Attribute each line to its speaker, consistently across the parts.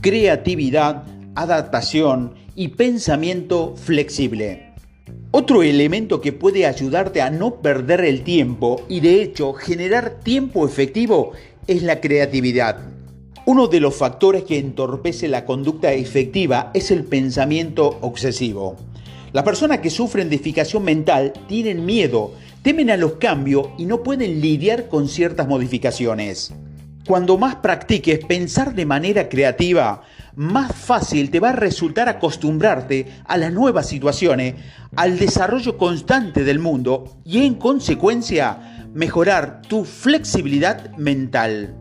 Speaker 1: creatividad, adaptación y pensamiento flexible. Otro elemento que puede ayudarte a no perder el tiempo y de hecho generar tiempo efectivo es la creatividad. Uno de los factores que entorpece la conducta efectiva es el pensamiento obsesivo. Las personas que sufren de fijación mental tienen miedo, temen a los cambios y no pueden lidiar con ciertas modificaciones. Cuando más practiques pensar de manera creativa, más fácil te va a resultar acostumbrarte a las nuevas situaciones, al desarrollo constante del mundo y en consecuencia mejorar tu flexibilidad mental.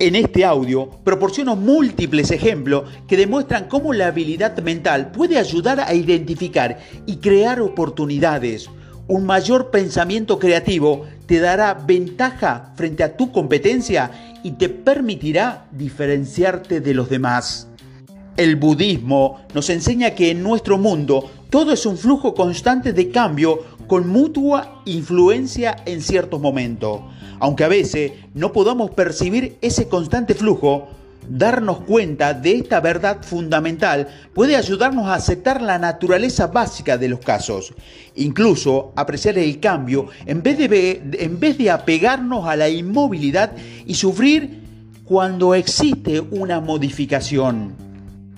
Speaker 1: En este audio proporciono múltiples ejemplos que demuestran cómo la habilidad mental puede ayudar a identificar y crear oportunidades. Un mayor pensamiento creativo te dará ventaja frente a tu competencia y te permitirá diferenciarte de los demás. El budismo nos enseña que en nuestro mundo todo es un flujo constante de cambio con mutua influencia en ciertos momentos. Aunque a veces no podamos percibir ese constante flujo, darnos cuenta de esta verdad fundamental puede ayudarnos a aceptar la naturaleza básica de los casos, incluso apreciar el cambio en vez de, en vez de apegarnos a la inmovilidad y sufrir cuando existe una modificación.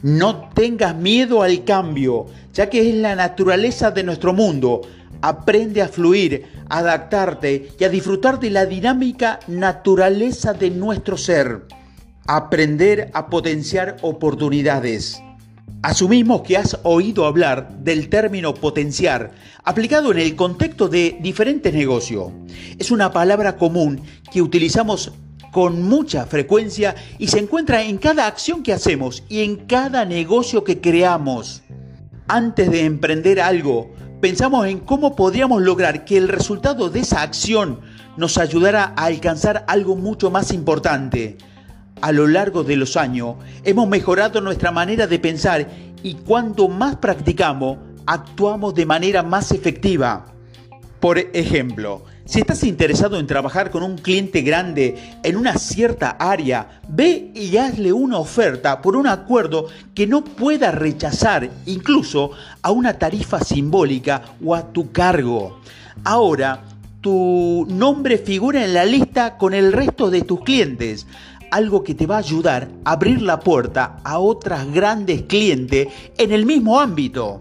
Speaker 1: No tengas miedo al cambio, ya que es la naturaleza de nuestro mundo. Aprende a fluir, a adaptarte y a disfrutar de la dinámica naturaleza de nuestro ser. Aprender a potenciar oportunidades. Asumimos que has oído hablar del término potenciar, aplicado en el contexto de diferentes negocios. Es una palabra común que utilizamos con mucha frecuencia y se encuentra en cada acción que hacemos y en cada negocio que creamos. Antes de emprender algo, pensamos en cómo podríamos lograr que el resultado de esa acción nos ayudara a alcanzar algo mucho más importante. A lo largo de los años hemos mejorado nuestra manera de pensar y cuanto más practicamos, actuamos de manera más efectiva. Por ejemplo, si estás interesado en trabajar con un cliente grande en una cierta área, ve y hazle una oferta por un acuerdo que no pueda rechazar, incluso a una tarifa simbólica o a tu cargo. Ahora, tu nombre figura en la lista con el resto de tus clientes, algo que te va a ayudar a abrir la puerta a otras grandes clientes en el mismo ámbito.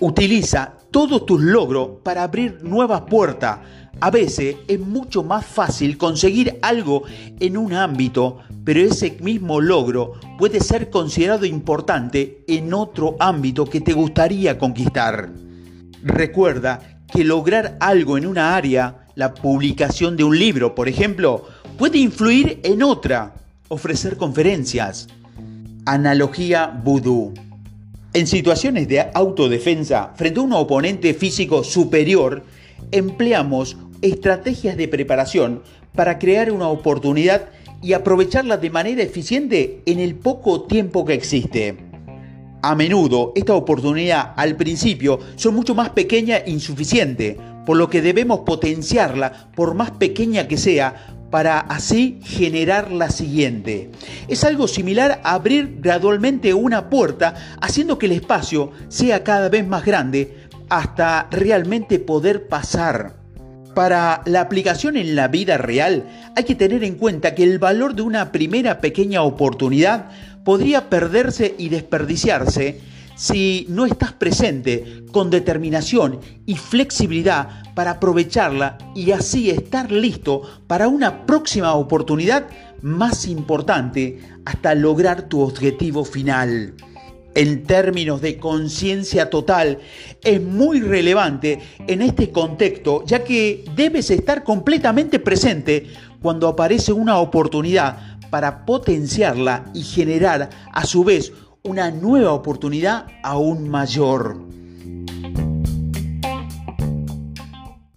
Speaker 1: Utiliza todos tus logros para abrir nuevas puertas. A veces es mucho más fácil conseguir algo en un ámbito, pero ese mismo logro puede ser considerado importante en otro ámbito que te gustaría conquistar. Recuerda que lograr algo en una área, la publicación de un libro, por ejemplo, puede influir en otra, ofrecer conferencias. Analogía vudú. En situaciones de autodefensa frente a un oponente físico superior, empleamos estrategias de preparación para crear una oportunidad y aprovecharla de manera eficiente en el poco tiempo que existe. A menudo esta oportunidad al principio son mucho más pequeña e insuficiente, por lo que debemos potenciarla por más pequeña que sea para así generar la siguiente. Es algo similar a abrir gradualmente una puerta, haciendo que el espacio sea cada vez más grande hasta realmente poder pasar. Para la aplicación en la vida real hay que tener en cuenta que el valor de una primera pequeña oportunidad podría perderse y desperdiciarse si no estás presente con determinación y flexibilidad para aprovecharla y así estar listo para una próxima oportunidad más importante hasta lograr tu objetivo final. En términos de conciencia total, es muy relevante en este contexto, ya que debes estar completamente presente cuando aparece una oportunidad para potenciarla y generar a su vez una nueva oportunidad aún mayor.